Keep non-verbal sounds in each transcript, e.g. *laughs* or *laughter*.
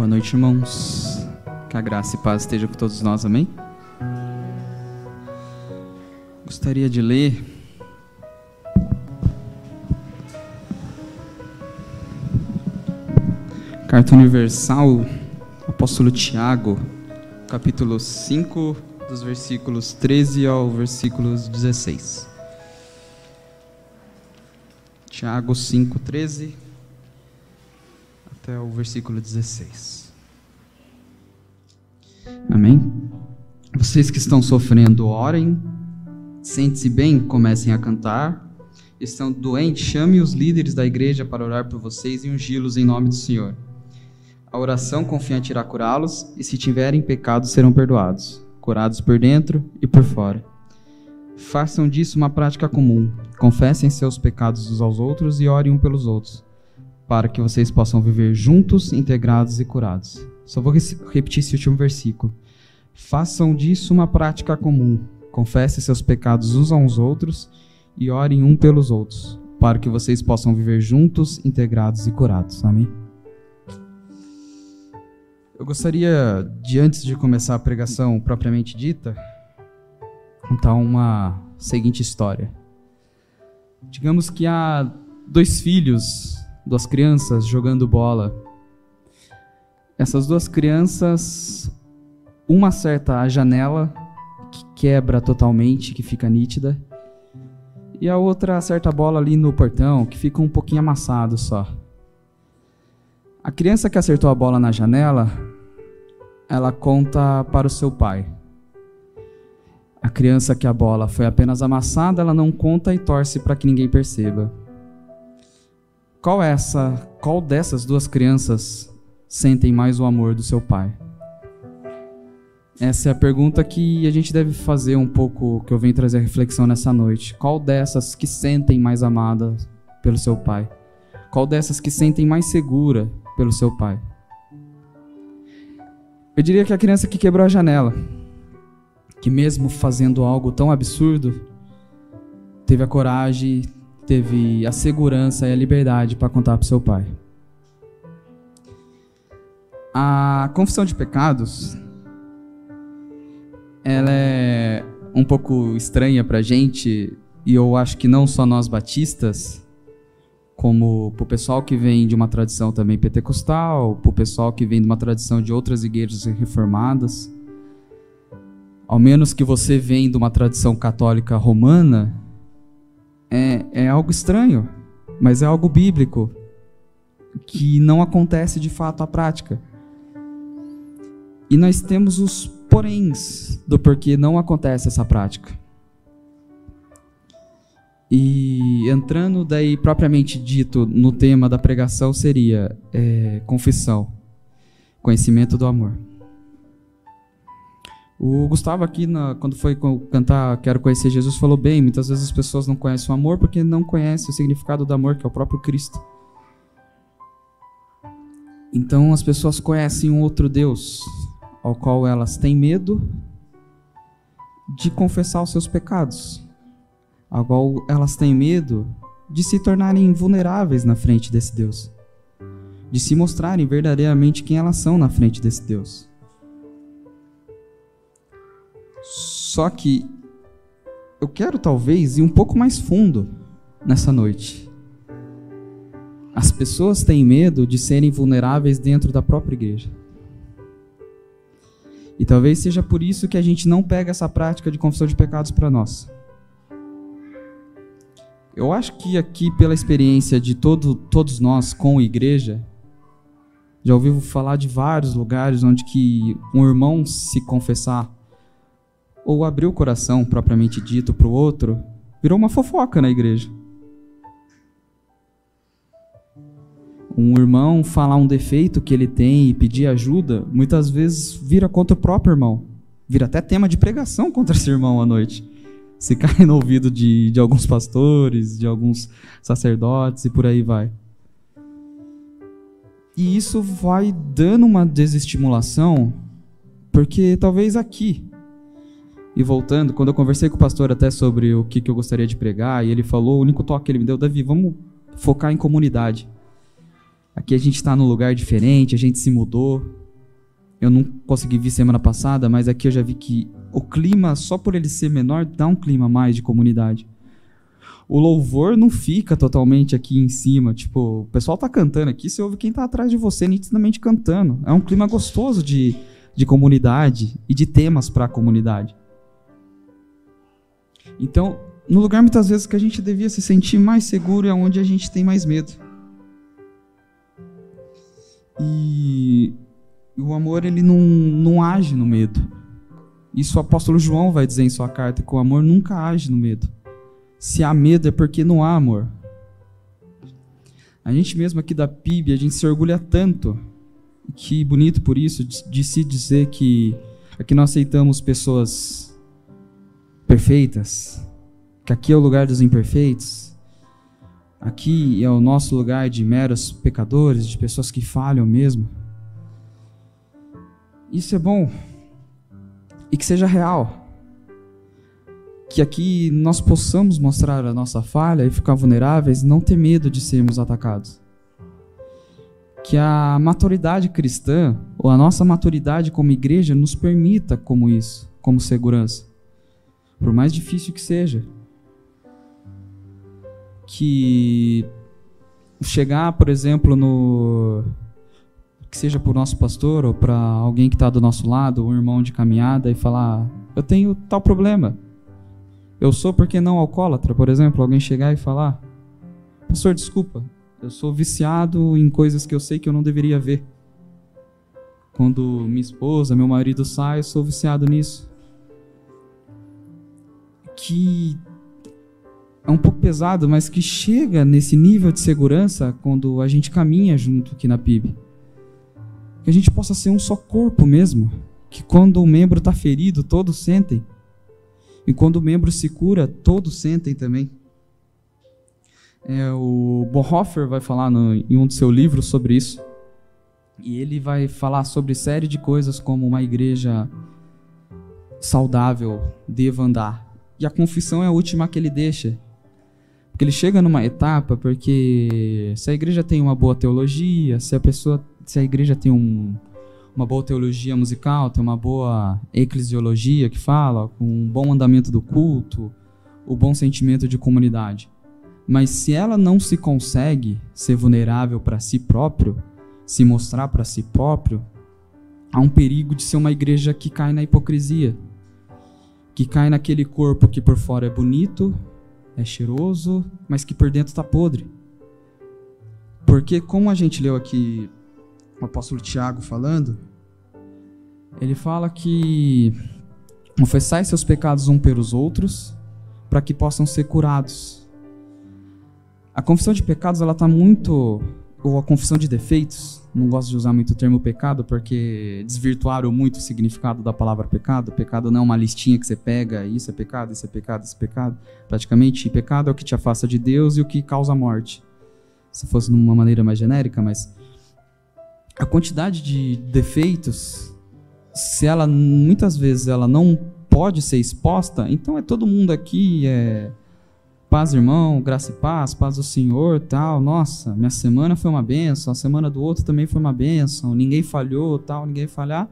Boa noite, irmãos. Que a graça e paz esteja com todos nós, amém? Gostaria de ler Carta Universal, Apóstolo Tiago, capítulo 5, dos versículos 13 ao versículos 16. Tiago 5, 13 até o versículo 16. Amém? Vocês que estão sofrendo, orem. Sente-se bem, comecem a cantar. Estão doentes, chame os líderes da igreja para orar por vocês e ungí-los em nome do Senhor. A oração confiante irá curá-los, e se tiverem pecados, serão perdoados, curados por dentro e por fora. Façam disso uma prática comum. Confessem seus pecados uns aos outros e orem um pelos outros para que vocês possam viver juntos, integrados e curados. Só vou repetir esse último versículo. Façam disso uma prática comum. Confessem seus pecados uns aos outros e orem um pelos outros, para que vocês possam viver juntos, integrados e curados. Amém? Eu gostaria, de antes de começar a pregação propriamente dita, contar uma seguinte história. Digamos que há dois filhos duas crianças jogando bola. Essas duas crianças, uma acerta a janela, que quebra totalmente, que fica nítida, e a outra acerta a bola ali no portão, que fica um pouquinho amassado só. A criança que acertou a bola na janela, ela conta para o seu pai. A criança que a bola foi apenas amassada, ela não conta e torce para que ninguém perceba. Qual essa, qual dessas duas crianças sentem mais o amor do seu pai? Essa é a pergunta que a gente deve fazer um pouco, que eu venho trazer reflexão nessa noite. Qual dessas que sentem mais amada pelo seu pai? Qual dessas que sentem mais segura pelo seu pai? Eu diria que a criança que quebrou a janela, que mesmo fazendo algo tão absurdo, teve a coragem, teve a segurança e a liberdade para contar para seu pai. A confissão de pecados ela é um pouco estranha para gente e eu acho que não só nós batistas, como para o pessoal que vem de uma tradição também pentecostal, para o pessoal que vem de uma tradição de outras igrejas reformadas. Ao menos que você vem de uma tradição católica romana, é, é algo estranho, mas é algo bíblico que não acontece de fato à prática. E nós temos os poréns do porquê não acontece essa prática. E entrando daí propriamente dito no tema da pregação seria é, confissão, conhecimento do amor. O Gustavo aqui, na, quando foi cantar Quero Conhecer Jesus, falou bem, muitas vezes as pessoas não conhecem o amor porque não conhecem o significado do amor, que é o próprio Cristo. Então as pessoas conhecem um outro Deus, ao qual elas têm medo de confessar os seus pecados, ao qual elas têm medo de se tornarem vulneráveis na frente desse Deus, de se mostrarem verdadeiramente quem elas são na frente desse Deus. Só que eu quero talvez ir um pouco mais fundo nessa noite. As pessoas têm medo de serem vulneráveis dentro da própria igreja. E talvez seja por isso que a gente não pega essa prática de confissão de pecados para nós. Eu acho que aqui, pela experiência de todo, todos nós com a igreja, já ouvi falar de vários lugares onde que um irmão se confessar ou abrir o coração propriamente dito para o outro, virou uma fofoca na igreja. Um irmão falar um defeito que ele tem e pedir ajuda, muitas vezes vira contra o próprio irmão. Vira até tema de pregação contra esse irmão à noite. Se cai no ouvido de, de alguns pastores, de alguns sacerdotes e por aí vai. E isso vai dando uma desestimulação, porque talvez aqui, e voltando, quando eu conversei com o pastor até sobre o que, que eu gostaria de pregar, e ele falou, o único toque que ele me deu, Davi, vamos focar em comunidade. Aqui a gente está num lugar diferente, a gente se mudou. Eu não consegui vir semana passada, mas aqui eu já vi que o clima, só por ele ser menor, dá um clima mais de comunidade. O louvor não fica totalmente aqui em cima. Tipo, o pessoal tá cantando aqui, você ouve quem tá atrás de você nitidamente cantando. É um clima gostoso de, de comunidade e de temas para a comunidade. Então, no lugar muitas vezes que a gente devia se sentir mais seguro é onde a gente tem mais medo. E o amor ele não, não age no medo. Isso o apóstolo João vai dizer em sua carta que o amor nunca age no medo. Se há medo é porque não há amor. A gente mesmo aqui da PIB, a gente se orgulha tanto, que bonito por isso, de, de se dizer que aqui nós aceitamos pessoas perfeitas, que aqui é o lugar dos imperfeitos, aqui é o nosso lugar de meros pecadores, de pessoas que falham mesmo. Isso é bom e que seja real. Que aqui nós possamos mostrar a nossa falha e ficar vulneráveis não ter medo de sermos atacados. Que a maturidade cristã, ou a nossa maturidade como igreja, nos permita como isso, como segurança. Por mais difícil que seja. Que chegar, por exemplo, no que seja o nosso pastor ou para alguém que está do nosso lado, um irmão de caminhada, e falar: Eu tenho tal problema. Eu sou porque não alcoólatra, por exemplo, alguém chegar e falar: Pastor, desculpa, eu sou viciado em coisas que eu sei que eu não deveria ver. Quando minha esposa, meu marido sai, eu sou viciado nisso. Que é um pouco pesado, mas que chega nesse nível de segurança quando a gente caminha junto aqui na PIB que a gente possa ser um só corpo mesmo, que quando um membro está ferido, todos sentem, e quando o membro se cura, todos sentem também. É, o Bonhoeffer vai falar no, em um de seus livros sobre isso, e ele vai falar sobre série de coisas como uma igreja saudável deva andar. E a confissão é a última que ele deixa. Porque ele chega numa etapa, porque se a igreja tem uma boa teologia, se a pessoa se a igreja tem um, uma boa teologia musical, tem uma boa eclesiologia que fala, com um bom andamento do culto, o bom sentimento de comunidade. Mas se ela não se consegue ser vulnerável para si próprio, se mostrar para si próprio, há um perigo de ser uma igreja que cai na hipocrisia, que cai naquele corpo que por fora é bonito, é cheiroso, mas que por dentro está podre. Porque, como a gente leu aqui o apóstolo Tiago falando, ele fala que confessai seus pecados um pelos outros para que possam ser curados. A confissão de pecados ela está muito ou a confissão de defeitos. Não gosto de usar muito o termo pecado porque desvirtuaram muito o significado da palavra pecado. Pecado não é uma listinha que você pega, isso é pecado, isso é pecado, isso é pecado. Praticamente, pecado é o que te afasta de Deus e o que causa morte. Se fosse de uma maneira mais genérica, mas a quantidade de defeitos, se ela muitas vezes ela não pode ser exposta, então é todo mundo aqui é paz, irmão, graça e paz, paz do Senhor, tal. Nossa, minha semana foi uma benção, a semana do outro também foi uma benção. Ninguém falhou, tal, ninguém falhar.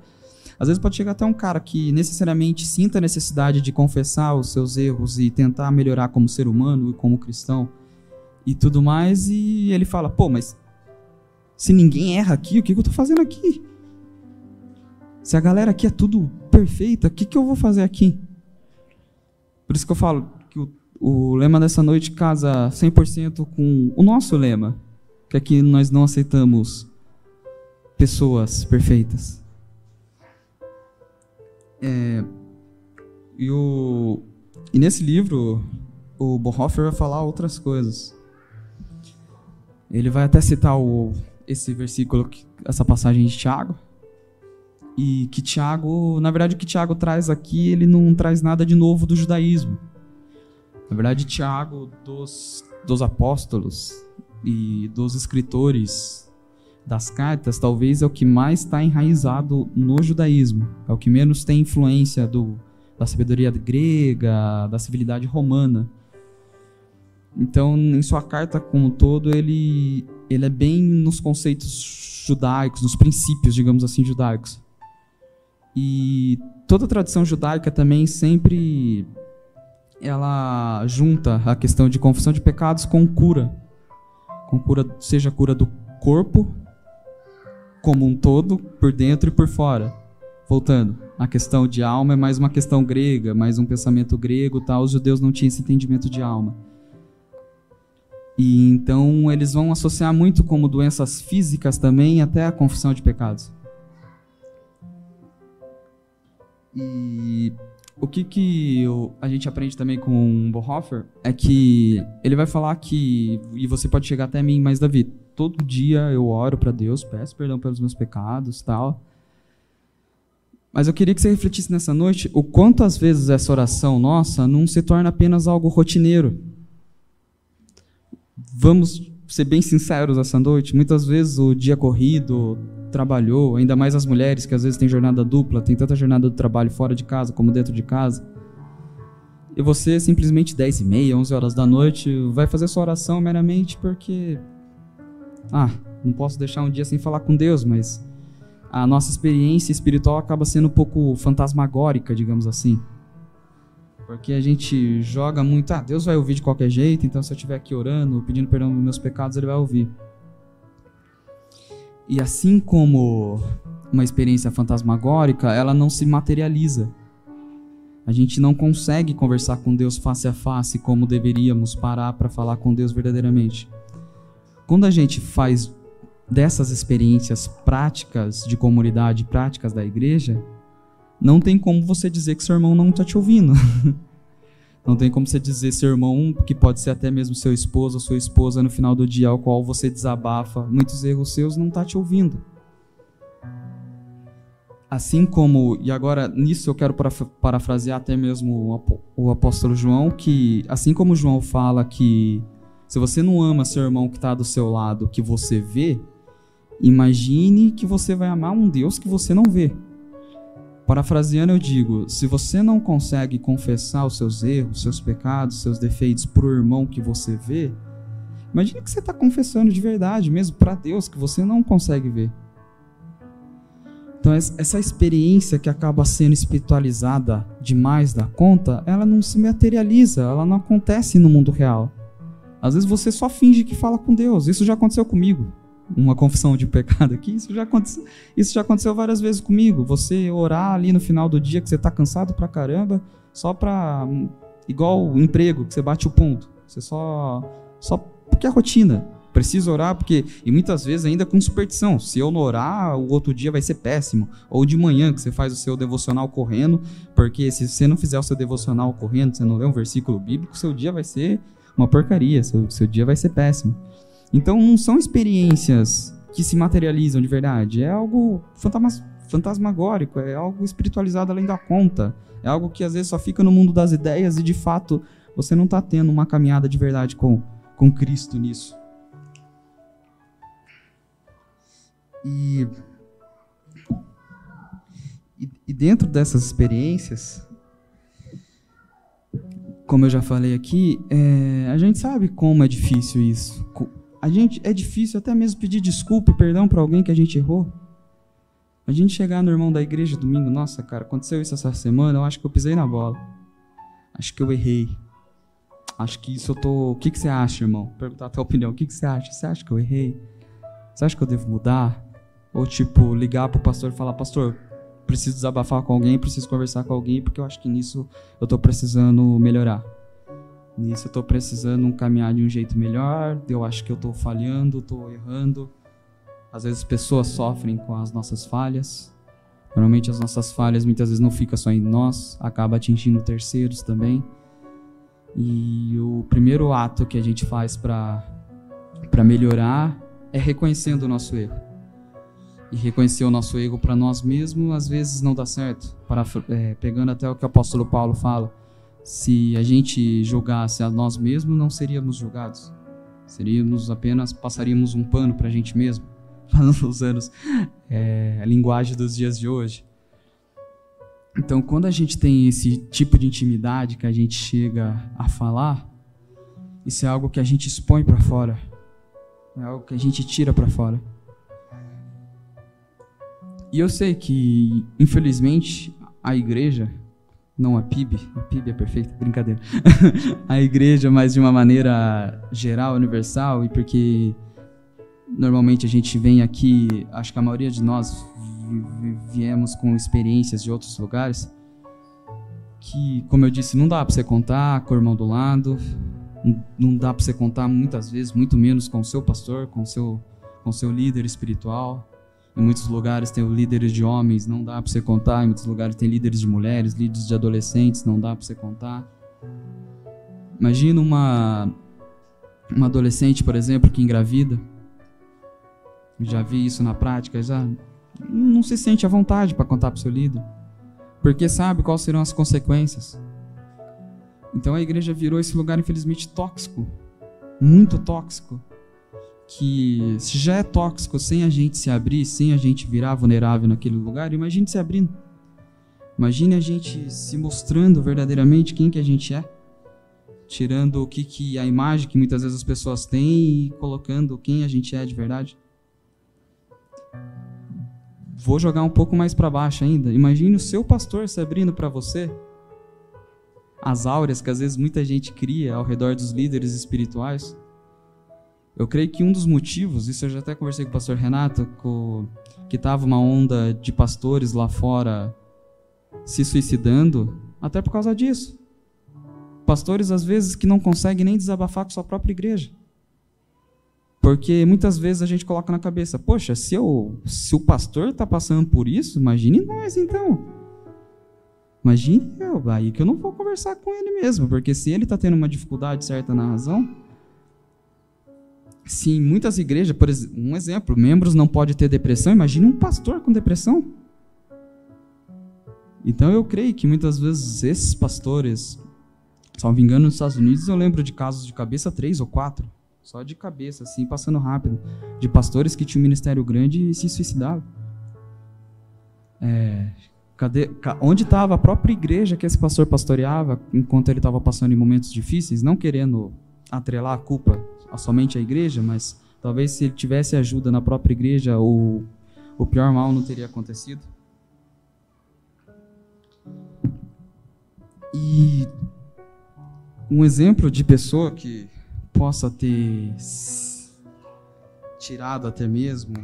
Às vezes pode chegar até um cara que necessariamente sinta a necessidade de confessar os seus erros e tentar melhorar como ser humano e como cristão e tudo mais, e ele fala: pô, mas se ninguém erra aqui, o que, eu estou fazendo aqui? Se a galera aqui é tudo perfeita, o que, que eu vou fazer aqui? Por isso que eu falo o, lema dessa noite casa 100% com o nosso lema, que aqui nós não aceitamos pessoas perfeitas. É, e, o, e nesse livro, o Bonhoeffer vai falar outras coisas. Ele vai até citar o esse versículo, essa passagem de Tiago. E que Tiago, na verdade, o que Tiago traz aqui, ele não traz nada de novo do judaísmo. Na verdade, Tiago, dos, dos apóstolos e dos escritores das cartas, talvez é o que mais está enraizado no judaísmo. É o que menos tem influência do, da sabedoria grega, da civilidade romana. Então, em sua carta como um todo, ele ele é bem nos conceitos judaicos, nos princípios, digamos assim, judaicos. E toda a tradição judaica também sempre ela junta a questão de confissão de pecados com cura. Com cura, seja cura do corpo como um todo, por dentro e por fora. Voltando, a questão de alma é mais uma questão grega, mais um pensamento grego, tal. Os judeus não tinham esse entendimento de alma. E então eles vão associar muito como doenças físicas também até a confissão de pecados. E o que, que eu, a gente aprende também com Bonhoeffer é que ele vai falar que, e você pode chegar até mim, mas Davi, todo dia eu oro para Deus, peço perdão pelos meus pecados tal. Mas eu queria que você refletisse nessa noite o quanto às vezes essa oração nossa não se torna apenas algo rotineiro. Vamos ser bem sinceros essa noite. Muitas vezes o dia corrido, trabalhou, ainda mais as mulheres que às vezes têm jornada dupla, tem tanta jornada do trabalho fora de casa como dentro de casa. E você simplesmente 10 e meia, 11 horas da noite vai fazer sua oração meramente porque ah, não posso deixar um dia sem falar com Deus, mas a nossa experiência espiritual acaba sendo um pouco fantasmagórica, digamos assim. Porque a gente joga muito, ah, Deus vai ouvir de qualquer jeito, então se eu estiver aqui orando, pedindo perdão pelos meus pecados, ele vai ouvir. E assim como uma experiência fantasmagórica, ela não se materializa. A gente não consegue conversar com Deus face a face como deveríamos parar para falar com Deus verdadeiramente. Quando a gente faz dessas experiências práticas de comunidade, práticas da igreja, não tem como você dizer que seu irmão não está te ouvindo. *laughs* Não tem como você dizer seu irmão, que pode ser até mesmo seu esposo ou sua esposa no final do dia ao qual você desabafa muitos erros seus, não está te ouvindo. Assim como, e agora nisso eu quero parafrasear até mesmo o apóstolo João, que assim como João fala que se você não ama seu irmão que está do seu lado, que você vê, imagine que você vai amar um Deus que você não vê. Parafraseando, eu digo: se você não consegue confessar os seus erros, seus pecados, seus defeitos para o irmão que você vê, imagine que você está confessando de verdade, mesmo para Deus que você não consegue ver. Então, essa experiência que acaba sendo espiritualizada demais da conta, ela não se materializa, ela não acontece no mundo real. Às vezes você só finge que fala com Deus. Isso já aconteceu comigo uma confissão de pecado aqui, isso já, aconteceu, isso já aconteceu várias vezes comigo. Você orar ali no final do dia que você está cansado pra caramba, só pra. igual o emprego, que você bate o ponto. Você só. só porque é rotina. Preciso orar porque. E muitas vezes ainda com superstição. Se eu não orar, o outro dia vai ser péssimo. Ou de manhã, que você faz o seu devocional correndo, porque se você não fizer o seu devocional correndo, você não ler um versículo bíblico, seu dia vai ser uma porcaria. Seu, seu dia vai ser péssimo. Então não são experiências que se materializam de verdade, é algo fantasmagórico, é algo espiritualizado além da conta, é algo que às vezes só fica no mundo das ideias e de fato você não está tendo uma caminhada de verdade com, com Cristo nisso. E, e, e dentro dessas experiências, como eu já falei aqui, é, a gente sabe como é difícil isso a gente é difícil até mesmo pedir desculpa, perdão para alguém que a gente errou. A gente chegar no irmão da igreja domingo, nossa, cara, aconteceu isso essa semana, eu acho que eu pisei na bola. Acho que eu errei. Acho que isso eu tô. O que, que você acha, irmão? Perguntar a tua opinião. O que, que você acha? Você acha que eu errei? Você acha que eu devo mudar? Ou, tipo, ligar pro pastor e falar: Pastor, preciso desabafar com alguém, preciso conversar com alguém, porque eu acho que nisso eu tô precisando melhorar. Nisso eu estou precisando caminhar de um jeito melhor, eu acho que eu estou falhando, estou errando. Às vezes pessoas sofrem com as nossas falhas. Normalmente as nossas falhas muitas vezes não ficam só em nós, acaba atingindo terceiros também. E o primeiro ato que a gente faz para melhorar é reconhecendo o nosso erro. E reconhecer o nosso erro para nós mesmos às vezes não dá certo. Para, é, pegando até o que o apóstolo Paulo fala, se a gente julgasse a nós mesmos, não seríamos julgados. Seríamos apenas, passaríamos um pano para a gente mesmo, *laughs* usando é, a linguagem dos dias de hoje. Então, quando a gente tem esse tipo de intimidade que a gente chega a falar, isso é algo que a gente expõe para fora. É algo que a gente tira para fora. E eu sei que, infelizmente, a igreja, não a PIB, a PIB é perfeita, brincadeira. *laughs* a igreja, mas de uma maneira geral, universal, e porque normalmente a gente vem aqui, acho que a maioria de nós viemos com experiências de outros lugares, que, como eu disse, não dá para você contar com o irmão do lado, não dá para você contar muitas vezes, muito menos com o seu pastor, com o seu, com o seu líder espiritual. Em muitos lugares tem líderes de homens, não dá para você contar. Em muitos lugares tem líderes de mulheres, líderes de adolescentes, não dá para você contar. Imagina uma, uma adolescente, por exemplo, que engravida. Já vi isso na prática, já não se sente à vontade para contar para o seu líder, porque sabe quais serão as consequências. Então a igreja virou esse lugar, infelizmente, tóxico, muito tóxico. Que se já é tóxico sem a gente se abrir, sem a gente virar vulnerável naquele lugar, imagine se abrindo. Imagine a gente se mostrando verdadeiramente quem que a gente é. Tirando o que, que a imagem que muitas vezes as pessoas têm e colocando quem a gente é de verdade. Vou jogar um pouco mais para baixo ainda. Imagine o seu pastor se abrindo para você as áureas que às vezes muita gente cria ao redor dos líderes espirituais. Eu creio que um dos motivos, isso eu já até conversei com o pastor Renato, que estava uma onda de pastores lá fora se suicidando, até por causa disso. Pastores, às vezes, que não conseguem nem desabafar com sua própria igreja. Porque muitas vezes a gente coloca na cabeça, poxa, se, eu, se o pastor está passando por isso, imagine nós então. Imagine eu, aí que eu não vou conversar com ele mesmo, porque se ele está tendo uma dificuldade certa na razão, se em muitas igrejas, por um exemplo, membros não podem ter depressão, imagine um pastor com depressão. Então eu creio que muitas vezes esses pastores, salvo engano, nos Estados Unidos eu lembro de casos de cabeça três ou quatro, só de cabeça, assim, passando rápido, de pastores que tinham um ministério grande e se suicidavam. É, Cadê, onde estava a própria igreja que esse pastor pastoreava enquanto ele estava passando em momentos difíceis, não querendo atrelar a culpa somente à igreja, mas talvez se ele tivesse ajuda na própria igreja, o, o pior mal não teria acontecido. E um exemplo de pessoa que possa ter tirado até mesmo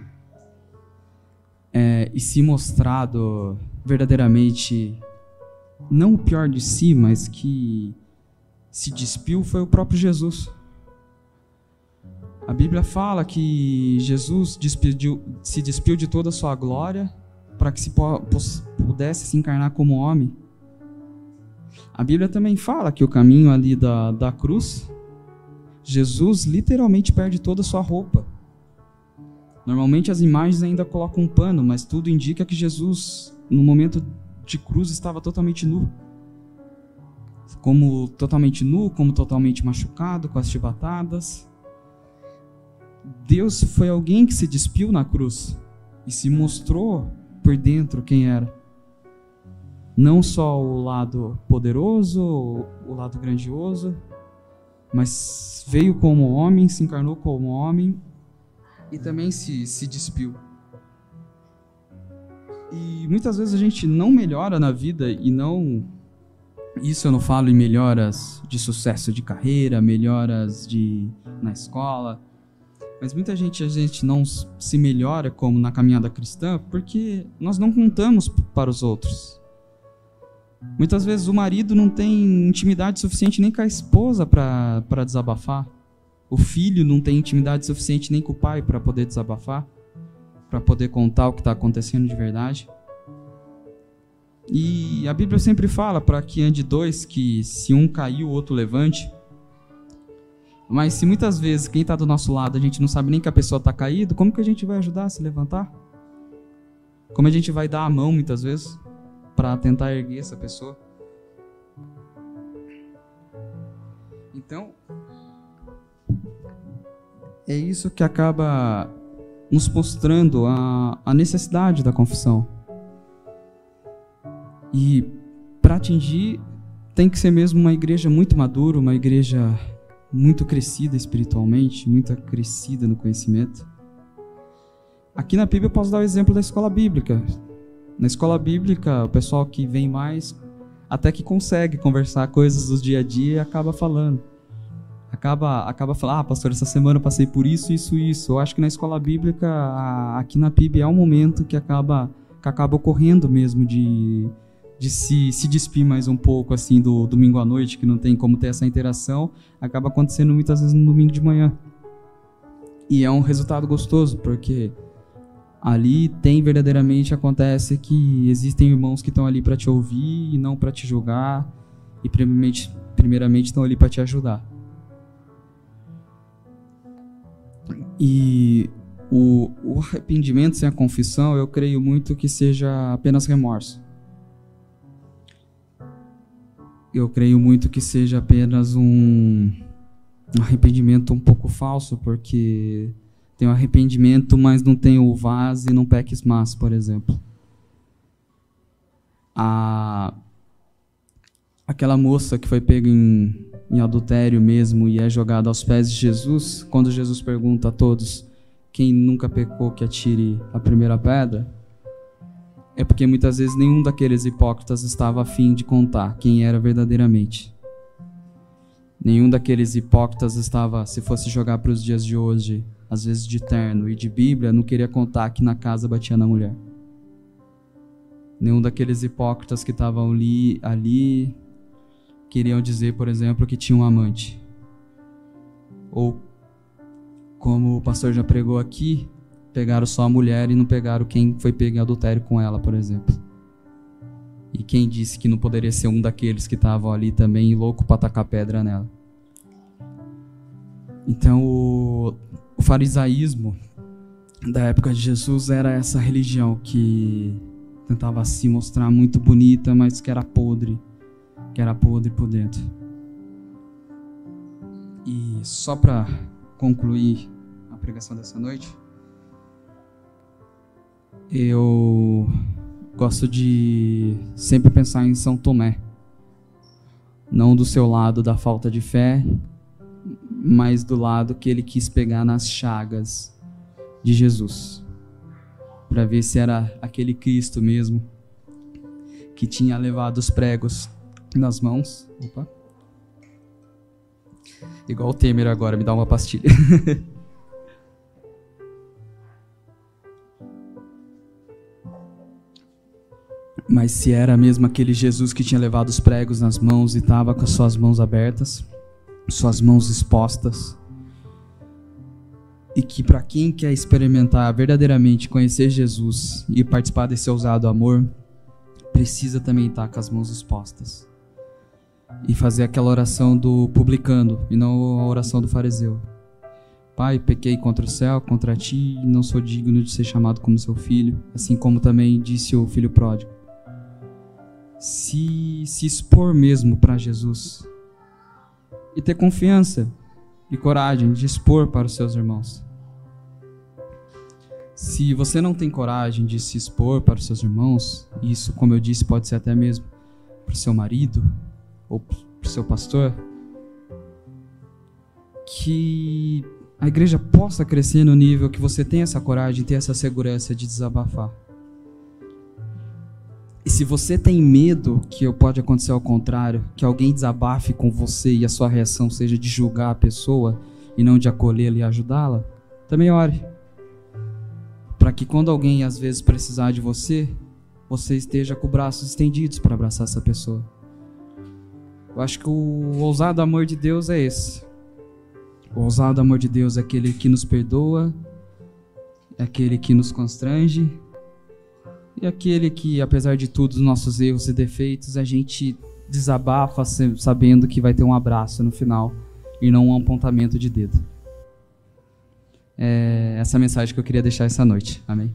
é, e se mostrado verdadeiramente não o pior de si, mas que se despiu foi o próprio Jesus. A Bíblia fala que Jesus despediu, se despiu de toda a sua glória para que se pudesse se encarnar como homem. A Bíblia também fala que o caminho ali da, da cruz, Jesus literalmente perde toda a sua roupa. Normalmente as imagens ainda colocam um pano, mas tudo indica que Jesus no momento de cruz estava totalmente nu. Como totalmente nu, como totalmente machucado, com as chibatadas. Deus foi alguém que se despiu na cruz e se mostrou por dentro quem era. Não só o lado poderoso, o lado grandioso, mas veio como homem, se encarnou como homem e também se, se despiu. E muitas vezes a gente não melhora na vida e não. Isso eu não falo em melhoras de sucesso de carreira, melhoras de na escola. Mas muita gente a gente não se melhora como na caminhada cristã porque nós não contamos para os outros. Muitas vezes o marido não tem intimidade suficiente nem com a esposa para desabafar. O filho não tem intimidade suficiente nem com o pai para poder desabafar para poder contar o que está acontecendo de verdade. E a Bíblia sempre fala para que ande dois, que se um cair, o outro levante. Mas se muitas vezes quem está do nosso lado a gente não sabe nem que a pessoa está caído, como que a gente vai ajudar a se levantar? Como a gente vai dar a mão muitas vezes para tentar erguer essa pessoa? Então, é isso que acaba nos mostrando a, a necessidade da confissão. E para atingir, tem que ser mesmo uma igreja muito madura, uma igreja muito crescida espiritualmente, muito crescida no conhecimento. Aqui na PIB eu posso dar o exemplo da escola bíblica. Na escola bíblica, o pessoal que vem mais até que consegue conversar coisas do dia a dia e acaba falando. Acaba, acaba falando, ah, pastor, essa semana eu passei por isso, isso, isso. Eu acho que na escola bíblica, aqui na PIB, é um momento que acaba, que acaba ocorrendo mesmo de, de se, se despir mais um pouco, assim, do domingo à noite, que não tem como ter essa interação. Acaba acontecendo muitas vezes no domingo de manhã. E é um resultado gostoso, porque ali tem verdadeiramente acontece que existem irmãos que estão ali para te ouvir e não para te julgar e primeiramente primeiramente estão ali para te ajudar e o, o arrependimento sem a confissão eu creio muito que seja apenas remorso eu creio muito que seja apenas um, arrependimento um pouco falso porque tem o arrependimento, mas não tem o vaz e não peques mais, por exemplo. A, aquela moça que foi pega em, em adultério mesmo e é jogada aos pés de Jesus, quando Jesus pergunta a todos quem nunca pecou que atire a primeira pedra, é porque muitas vezes nenhum daqueles hipócritas estava afim de contar quem era verdadeiramente. Nenhum daqueles hipócritas estava, se fosse jogar para os dias de hoje, às vezes de terno e de Bíblia, não queria contar que na casa batia na mulher. Nenhum daqueles hipócritas que estavam ali, ali queriam dizer, por exemplo, que tinha um amante. Ou, como o pastor já pregou aqui, pegaram só a mulher e não pegaram quem foi pego em adultério com ela, por exemplo. E quem disse que não poderia ser um daqueles que estavam ali também louco para tacar pedra nela. Então, o, o farisaísmo da época de Jesus era essa religião que tentava se mostrar muito bonita, mas que era podre, que era podre por dentro. E só para concluir a pregação dessa noite, eu gosto de sempre pensar em São Tomé. Não do seu lado da falta de fé, mas do lado que ele quis pegar nas chagas de Jesus, para ver se era aquele Cristo mesmo que tinha levado os pregos nas mãos. Opa. Igual o Temer agora, me dá uma pastilha. *laughs* Mas se era mesmo aquele Jesus que tinha levado os pregos nas mãos e estava com as suas mãos abertas, suas mãos expostas. E que para quem quer experimentar verdadeiramente conhecer Jesus e participar desse ousado amor, precisa também estar com as mãos expostas. E fazer aquela oração do publicano e não a oração do fariseu. Pai, pequei contra o céu, contra ti, e não sou digno de ser chamado como seu filho, assim como também disse o filho pródigo. Se, se expor mesmo para Jesus, e ter confiança e coragem de expor para os seus irmãos. Se você não tem coragem de se expor para os seus irmãos, isso, como eu disse, pode ser até mesmo para o seu marido ou para o seu pastor, que a igreja possa crescer no nível que você tenha essa coragem, ter essa segurança de desabafar. Se você tem medo que pode acontecer ao contrário, que alguém desabafe com você e a sua reação seja de julgar a pessoa e não de acolhê-la e ajudá-la, também ore. Para que quando alguém às vezes precisar de você, você esteja com braços estendidos para abraçar essa pessoa. Eu acho que o ousado amor de Deus é esse. O ousado amor de Deus é aquele que nos perdoa, é aquele que nos constrange, e aquele que, apesar de todos os nossos erros e defeitos, a gente desabafa sabendo que vai ter um abraço no final e não um apontamento de dedo. É essa mensagem que eu queria deixar essa noite. Amém.